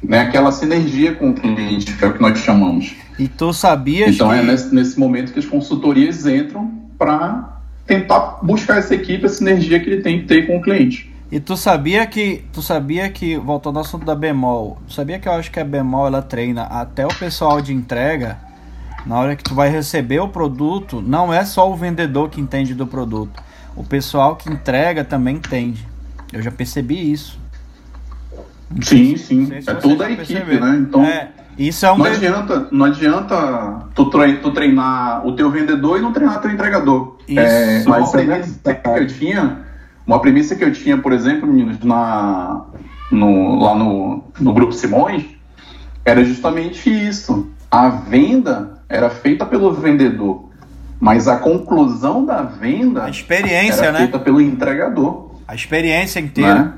Né? Aquela sinergia com o cliente, que é o que nós chamamos. E tu sabias Então que... é nesse, nesse momento que as consultorias entram para tentar buscar essa equipe, a sinergia que ele tem que ter com o cliente. E tu sabia que, tu sabia que, voltando ao assunto da bemol, sabia que eu acho que a bemol ela treina até o pessoal de entrega na hora que tu vai receber o produto, não é só o vendedor que entende do produto. O pessoal que entrega também entende. Eu já percebi isso. Sim, sim. Se é toda a equipe, né? Então, é, isso é um não, adianta, não adianta tu, tu treinar o teu vendedor e não treinar teu entregador. Isso, é, uma premissa é que eu tinha, uma premissa que eu tinha, por exemplo, meninos, na, no, lá no, no Grupo Simões, era justamente isso. A venda era feita pelo vendedor, mas a conclusão da venda a experiência, era né? feita pelo entregador. A experiência inteira. Né?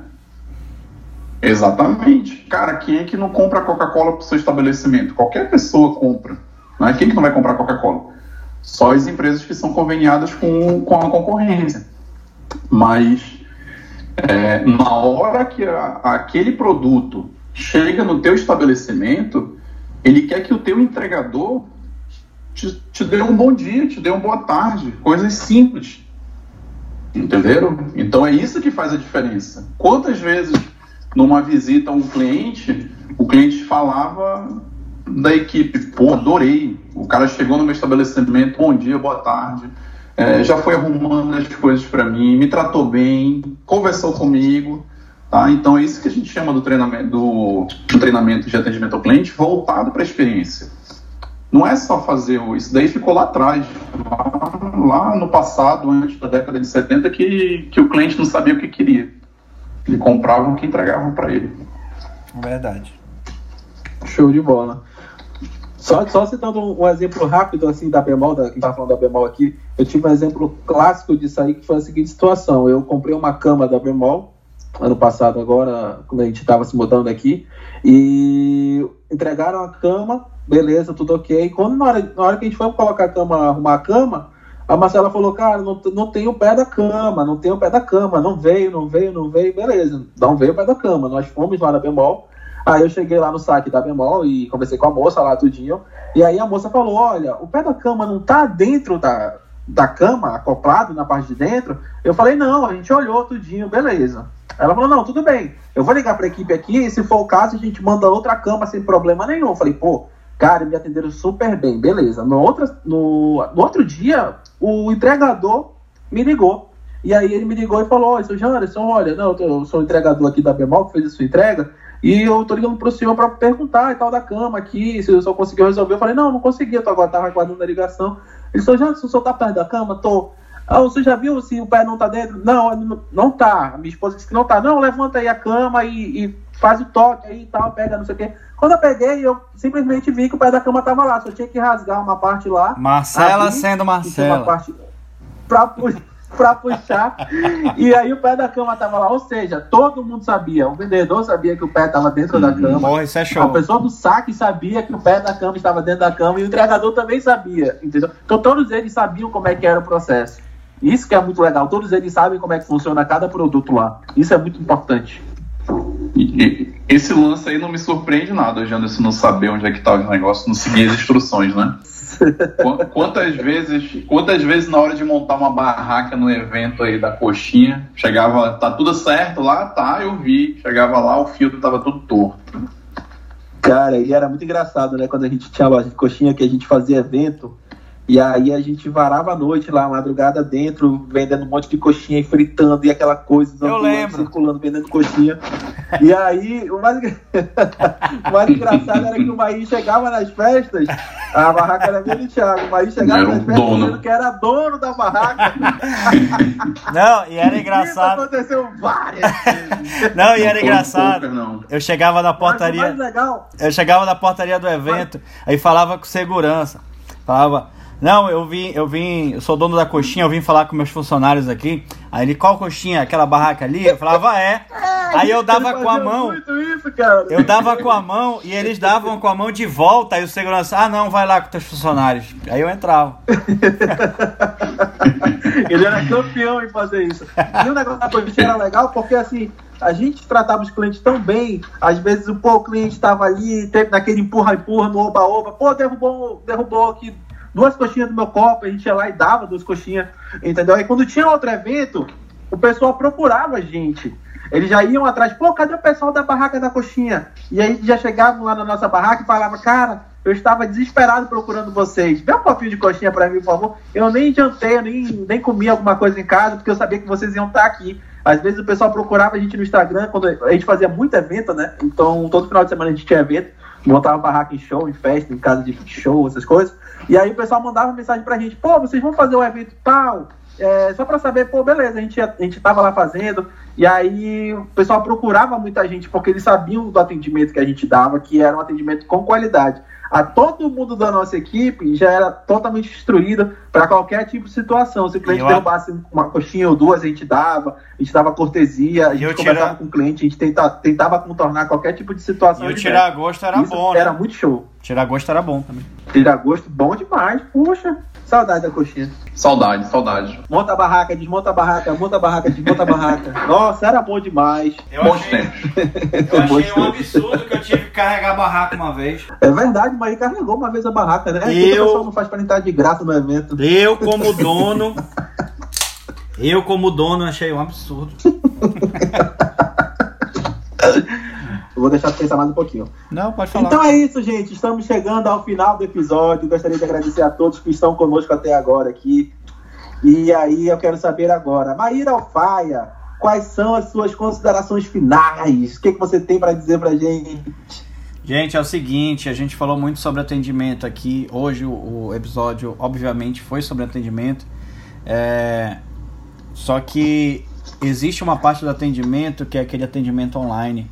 Exatamente. Cara, quem é que não compra Coca-Cola para o seu estabelecimento? Qualquer pessoa compra. Né? Quem que não vai comprar Coca-Cola? Só as empresas que são conveniadas com, com a concorrência. Mas é, na hora que a, aquele produto chega no teu estabelecimento, ele quer que o teu entregador te, te um bom dia, te dê uma boa tarde, coisas simples. Entenderam? Então é isso que faz a diferença. Quantas vezes numa visita a um cliente, o cliente falava da equipe, pô, adorei. O cara chegou no meu estabelecimento, bom dia, boa tarde. É, já foi arrumando as coisas para mim, me tratou bem, conversou comigo. Tá? Então é isso que a gente chama do treinamento, do, do treinamento de atendimento ao cliente voltado para a experiência. Não é só fazer isso, daí ficou lá atrás, lá, lá, no passado, antes da década de 70, que, que o cliente não sabia o que queria. Ele comprava o que entregavam para ele. Verdade. Show de bola. Só, só citando um, um, exemplo rápido assim da bemol, da, que tá falando da bemol aqui, eu tive um exemplo clássico disso aí que foi a seguinte situação. Eu comprei uma cama da bemol ano passado agora, quando a gente estava se mudando aqui, e entregaram a cama, beleza, tudo ok. Quando na hora, na hora que a gente foi colocar a cama, arrumar a cama, a Marcela falou, cara, não, não tem o pé da cama, não tem o pé da cama, não veio, não veio, não veio, beleza, não veio o pé da cama. Nós fomos lá na Bemol, aí eu cheguei lá no saque da Bemol e conversei com a moça lá tudinho, e aí a moça falou, olha, o pé da cama não tá dentro da, da cama, acoplado na parte de dentro? Eu falei, não, a gente olhou tudinho, beleza. Ela falou, não, tudo bem, eu vou ligar para a equipe aqui e se for o caso a gente manda outra cama sem problema nenhum. Eu falei, pô, cara, me atenderam super bem, beleza. No, outro no, no outro dia, o entregador me ligou. E aí ele me ligou e falou, oi, seu Janderson, olha, não, eu sou o entregador aqui da Bemol que fez a sua entrega, e eu tô ligando pro senhor para perguntar e tal da cama aqui, se o senhor conseguiu resolver. Eu falei, não, não consegui, eu tô tava aguardando a ligação. Ele falou, Janderson, o senhor tá perto da cama? Tô. Ah, você já viu se o pé não tá dentro? Não, não, tá. A minha esposa disse que não tá. Não, levanta aí a cama e, e faz o toque aí e tal, pega não sei o quê. Quando eu peguei, eu simplesmente vi que o pé da cama tava lá. Só tinha que rasgar uma parte lá. Marcela sendo Marcela. Uma parte pra, pra puxar. e aí o pé da cama tava lá. Ou seja, todo mundo sabia. O vendedor sabia que o pé tava dentro da cama. Morre, isso é show. A pessoa do saque sabia que o pé da cama estava dentro da cama. E o entregador também sabia. Entendeu? Então todos eles sabiam como é que era o processo. Isso que é muito legal. Todos eles sabem como é que funciona cada produto lá. Isso é muito importante. esse lance aí não me surpreende nada, Janderson, não saber onde é que tá o negócio, não seguir as instruções, né? Quantas vezes, quantas vezes na hora de montar uma barraca no evento aí da coxinha, chegava, tá tudo certo lá? Tá, eu vi. Chegava lá, o fio tava tudo torto. Cara, e era muito engraçado, né? Quando a gente tinha loja de coxinha que a gente fazia evento, e aí a gente varava a noite lá, madrugada dentro, vendendo um monte de coxinha e fritando e aquela coisa, Eu lembro. circulando, vendendo coxinha. E aí, o mais, o mais engraçado era que o Maí chegava nas festas, a barraca era dele, Thiago. O Maí chegava era nas festas dono. dizendo que era dono da barraca. Não, e era engraçado. Isso aconteceu várias vezes. Não, e era engraçado. Eu chegava na portaria. Eu chegava na portaria do evento, aí falava com segurança. Falava. Não, eu vim, eu vim, eu sou dono da coxinha, eu vim falar com meus funcionários aqui. Aí ele, qual coxinha? Aquela barraca ali? Eu falava, é. Aí eu dava com a mão. Isso, eu dava com a mão e eles davam com a mão de volta. Aí o segurança, ah, não, vai lá com teus funcionários. Aí eu entrava. ele era campeão em fazer isso. E o negócio da coxinha era legal porque assim a gente tratava os clientes tão bem, às vezes pô, o cliente estava ali, teve naquele empurra-empurra, no oba-oba, pô, derrubou, derrubou aqui duas coxinhas do meu copo, a gente ia lá e dava duas coxinhas, entendeu? Aí quando tinha outro evento, o pessoal procurava a gente. Eles já iam atrás, pô, cadê o pessoal da barraca da coxinha? E aí já chegavam lá na nossa barraca e falavam, cara, eu estava desesperado procurando vocês. Dê um copinho de coxinha para mim, por favor. Eu nem jantei, nem, nem comi alguma coisa em casa, porque eu sabia que vocês iam estar aqui. Às vezes o pessoal procurava a gente no Instagram, quando a gente fazia muito evento, né? Então, todo final de semana a gente tinha evento, montava barraca em show, em festa, em casa de show, essas coisas. E aí o pessoal mandava mensagem pra gente, pô, vocês vão fazer um evento tal? É, só para saber, pô, beleza, a gente, a gente tava lá fazendo, e aí o pessoal procurava muita gente, porque eles sabiam do atendimento que a gente dava, que era um atendimento com qualidade a todo mundo da nossa equipe já era totalmente instruída para qualquer tipo de situação. Se o cliente eu... derrubasse uma coxinha ou duas, a gente dava, a gente dava cortesia, a gente conversava com o cliente, a gente tentava, tentava contornar qualquer tipo de situação. E o tirar gosto era Isso bom, né? Era muito show. Tirar gosto era bom também. Tirar gosto bom demais, puxa. Saudade da coxinha. Saudade, saudade. Monta a barraca, desmonta a barraca, monta a barraca, desmonta a barraca. Nossa, era bom demais. Eu bom achei, eu achei um absurdo que eu tive que carregar a barraca uma vez. É verdade, mas carregou uma vez a barraca, né? Eu, o pessoal não faz pra entrar de graça no evento. Eu, como dono, eu, como dono, achei um absurdo. Eu vou deixar de pensar mais um pouquinho. Não, pode falar. Então é isso, gente. Estamos chegando ao final do episódio. Gostaria de agradecer a todos que estão conosco até agora aqui. E aí eu quero saber agora, Maíra Alfaia, quais são as suas considerações finais? O que, que você tem para dizer para gente? Gente, é o seguinte, a gente falou muito sobre atendimento aqui. Hoje o, o episódio, obviamente, foi sobre atendimento. É... Só que existe uma parte do atendimento que é aquele atendimento online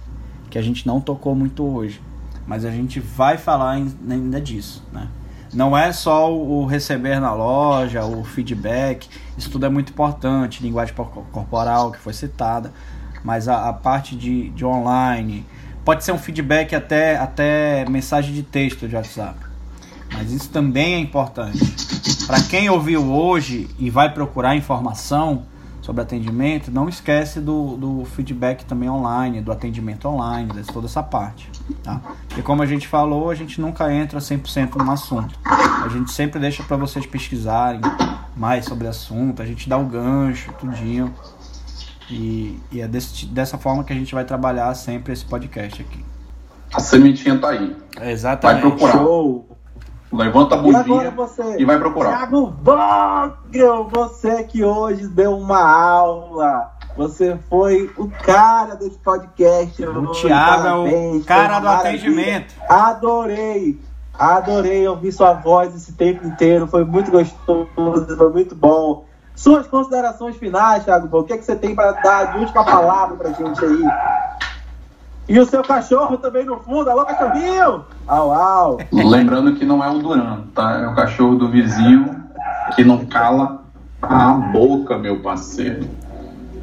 que a gente não tocou muito hoje. Mas a gente vai falar ainda disso, né? Não é só o receber na loja, o feedback, isso tudo é muito importante, linguagem corporal que foi citada, mas a, a parte de, de online, pode ser um feedback até, até mensagem de texto de WhatsApp, mas isso também é importante. Para quem ouviu hoje e vai procurar informação, sobre atendimento, não esquece do, do feedback também online, do atendimento online, de toda essa parte. Tá? E como a gente falou, a gente nunca entra 100% no assunto. A gente sempre deixa para vocês pesquisarem mais sobre o assunto, a gente dá o gancho, tudinho. E, e é desse, dessa forma que a gente vai trabalhar sempre esse podcast aqui. A sementinha tá aí. exatamente. Vai procurar. Show. Levanta a bundinha e, e vai procurar. Thiago Vogel, você que hoje deu uma aula. Você foi o cara desse podcast. O Thiago é o cara do atendimento. Adorei. Adorei ouvir sua voz esse tempo inteiro. Foi muito gostoso, foi muito bom. Suas considerações finais, Thiago, o que, é que você tem para dar de última palavra para gente aí? E o seu cachorro também no fundo, alô cachorrinho! Au, au! Lembrando que não é o Duran, tá? É o cachorro do vizinho que não cala a boca, meu parceiro.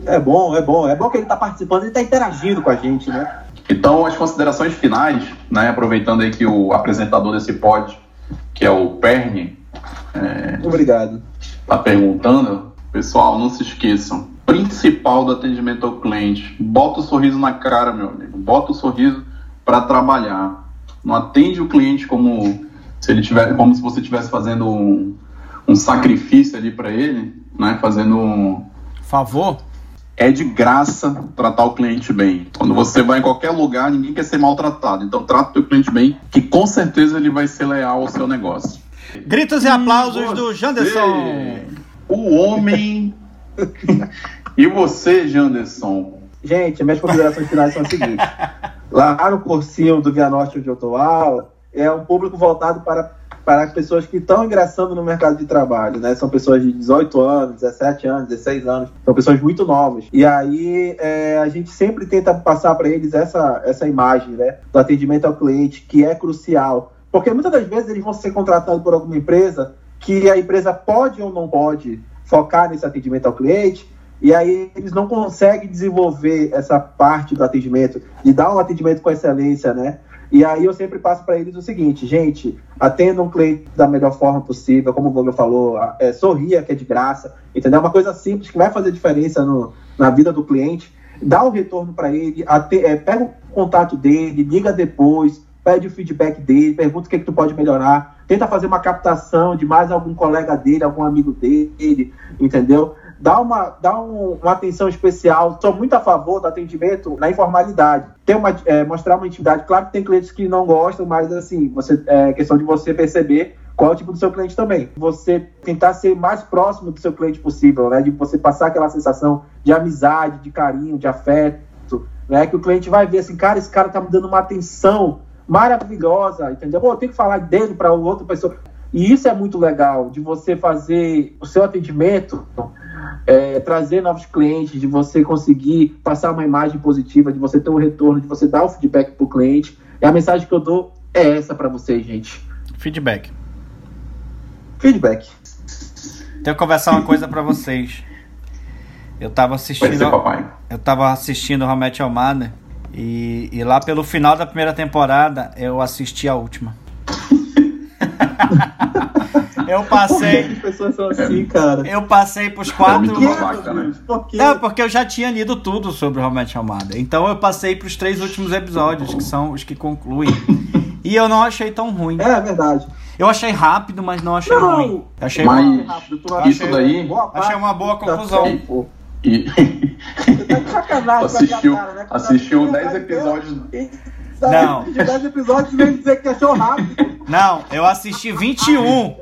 É bom, é bom. É bom que ele tá participando, ele tá interagindo com a gente, né? Então, as considerações finais, né? Aproveitando aí que o apresentador desse pod, que é o Perni, é, Obrigado. Tá perguntando, pessoal, não se esqueçam principal do atendimento ao cliente. Bota o sorriso na cara, meu amigo. Bota o sorriso para trabalhar. Não atende o cliente como se ele tiver, como se você estivesse fazendo um, um sacrifício ali para ele, né? Fazendo um favor. É de graça tratar o cliente bem. Quando você vai em qualquer lugar, ninguém quer ser maltratado. Então trata o teu cliente bem, que com certeza ele vai ser leal ao seu negócio. Gritos e aplausos do Janderson. O homem e você, Janderson? Gente, minhas considerações finais são as seguintes. Lá no cursinho do Via Norte, onde eu estou aula, é um público voltado para, para as pessoas que estão ingressando no mercado de trabalho, né? São pessoas de 18 anos, 17 anos, 16 anos, são pessoas muito novas. E aí é, a gente sempre tenta passar para eles essa, essa imagem, né? Do atendimento ao cliente, que é crucial. Porque muitas das vezes eles vão ser contratados por alguma empresa que a empresa pode ou não pode focar nesse atendimento ao cliente, e aí eles não conseguem desenvolver essa parte do atendimento, de dar um atendimento com excelência, né? E aí eu sempre passo para eles o seguinte, gente, atenda um cliente da melhor forma possível, como o Google falou, é, sorria que é de graça, entendeu? Uma coisa simples que vai fazer diferença no, na vida do cliente, dá o um retorno para ele, até, é, pega o contato dele, liga depois, pede o feedback dele, pergunta o que, é que tu pode melhorar, tenta fazer uma captação de mais algum colega dele, algum amigo dele, entendeu? Dá uma, dá um, uma atenção especial. Sou muito a favor do atendimento na informalidade. Tem uma, é, mostrar uma intimidade. Claro que tem clientes que não gostam, mas assim, você, é questão de você perceber qual é o tipo do seu cliente também. Você tentar ser mais próximo do seu cliente possível, né? De você passar aquela sensação de amizade, de carinho, de afeto, né? Que o cliente vai ver assim, cara, esse cara tá me dando uma atenção maravilhosa, entendeu? Pô, eu tenho que falar dele para outra pessoa. E isso é muito legal, de você fazer o seu atendimento, é, trazer novos clientes, de você conseguir passar uma imagem positiva, de você ter um retorno, de você dar o feedback para o cliente. E a mensagem que eu dou é essa para vocês, gente. Feedback. Feedback. Tenho que conversar uma coisa para vocês. Eu tava assistindo. Ser, eu tava assistindo How Met Your Mother e, e lá pelo final da primeira temporada eu assisti a última. eu passei. As pessoas são assim, cara. Eu passei pros quatro. Por né? Por Não, porque eu já tinha lido tudo sobre o Romance Chamada. Então eu passei pros três últimos episódios, que são os que concluem. e eu não achei tão ruim. É, é verdade. Eu achei rápido, mas não achei não, ruim. Achei mas rápido. isso daí. Achei uma boa conclusão. E... Você tá de sacanagem assistiu, cara, né? Assistiu 10 episódios. Não. De 10 episódios vem dizer que achou rápido. Não, eu assisti 21.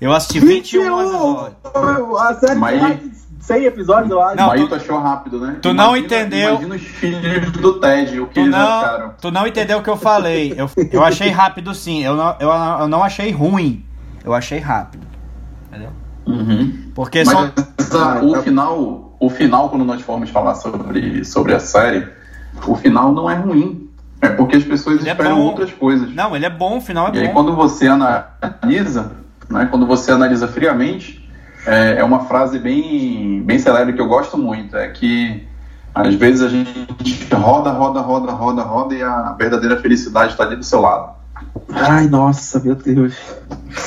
Eu assisti 21, 21 episódios. A série Mas... 100 episódios, eu acho. Não, Mas tu achou rápido, né? Tu imagina, não entendeu. Imagina os filhos do Ted, o que tu eles não, acharam. Tu não entendeu o que eu falei. Eu, eu achei rápido sim. Eu não, eu, eu não achei ruim. Eu achei rápido. Entendeu? Uhum. Porque Mas só... essa, o final, o final quando nós formos falar sobre, sobre a série, o final não é ruim. É porque as pessoas ele é esperam é outras coisas. Não, ele é bom, o final é e bom. E aí quando você analisa, né, quando você analisa friamente, é, é, uma frase bem, bem celebre que eu gosto muito, é que às vezes a gente roda, roda, roda, roda, roda e a verdadeira felicidade está ali do seu lado. Ai, nossa, meu Deus.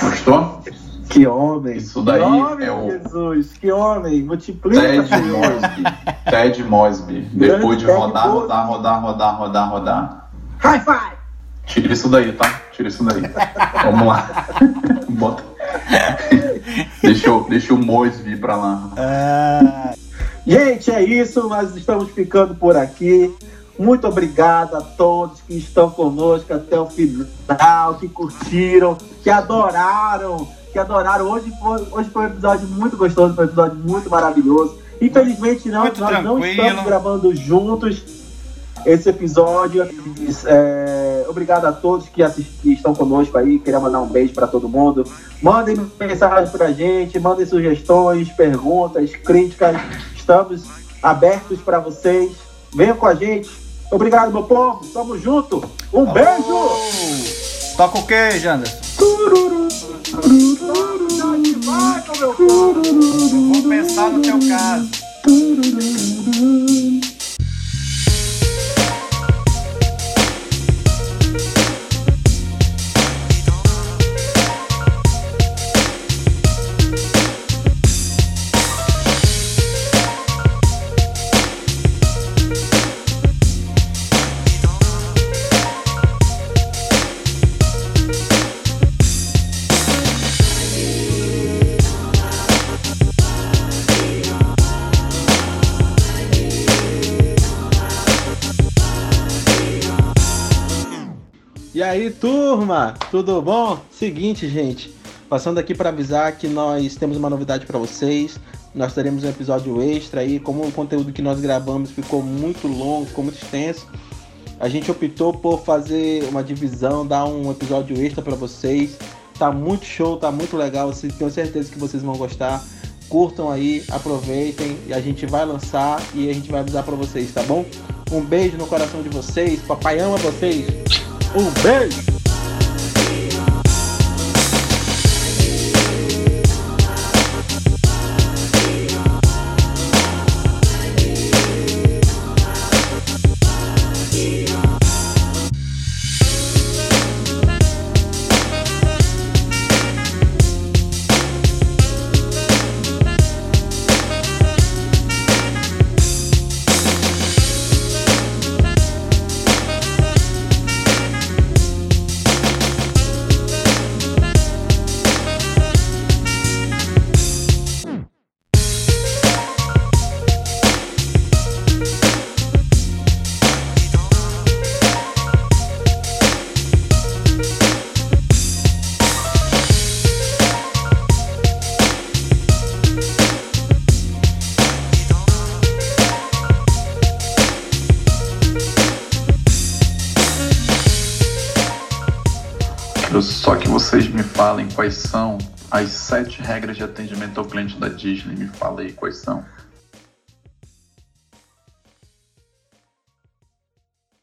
Gostou? Que homem! Isso daí que homem, é o. Jesus, que homem! Multiplica. Ted Mosby. Ted Mosby. Depois de rodar, rodar, rodar, rodar, rodar, rodar. High five! Tira isso daí, tá? Tira isso daí. Vamos lá. Bota. deixa, eu, deixa o Mosby pra lá. Ah. Gente, é isso, nós estamos ficando por aqui. Muito obrigado a todos que estão conosco até o final, que curtiram, que adoraram, que adoraram. Hoje foi, hoje foi um episódio muito gostoso, foi um episódio muito maravilhoso. Infelizmente não, nós tranquilo. não estamos gravando juntos esse episódio. É, obrigado a todos que, que estão conosco aí. Queria mandar um beijo para todo mundo. Mandem mensagens para a gente, mandem sugestões, perguntas, críticas. Estamos abertos para vocês. Venham com a gente. Obrigado, meu povo. Tamo junto. Um oh. beijo. Toca o que, Janderson? Vou pensar no teu caso. Turma, tudo bom? Seguinte, gente, passando aqui para avisar que nós temos uma novidade para vocês. Nós teremos um episódio extra aí, como o conteúdo que nós gravamos ficou muito longo, ficou muito extenso. A gente optou por fazer uma divisão, dar um episódio extra para vocês. Tá muito show, tá muito legal. Tenho certeza que vocês vão gostar. Curtam aí, aproveitem e a gente vai lançar e a gente vai avisar para vocês, tá bom? Um beijo no coração de vocês. Papai ama vocês. Um beijo! Disney. Me fala aí quais são.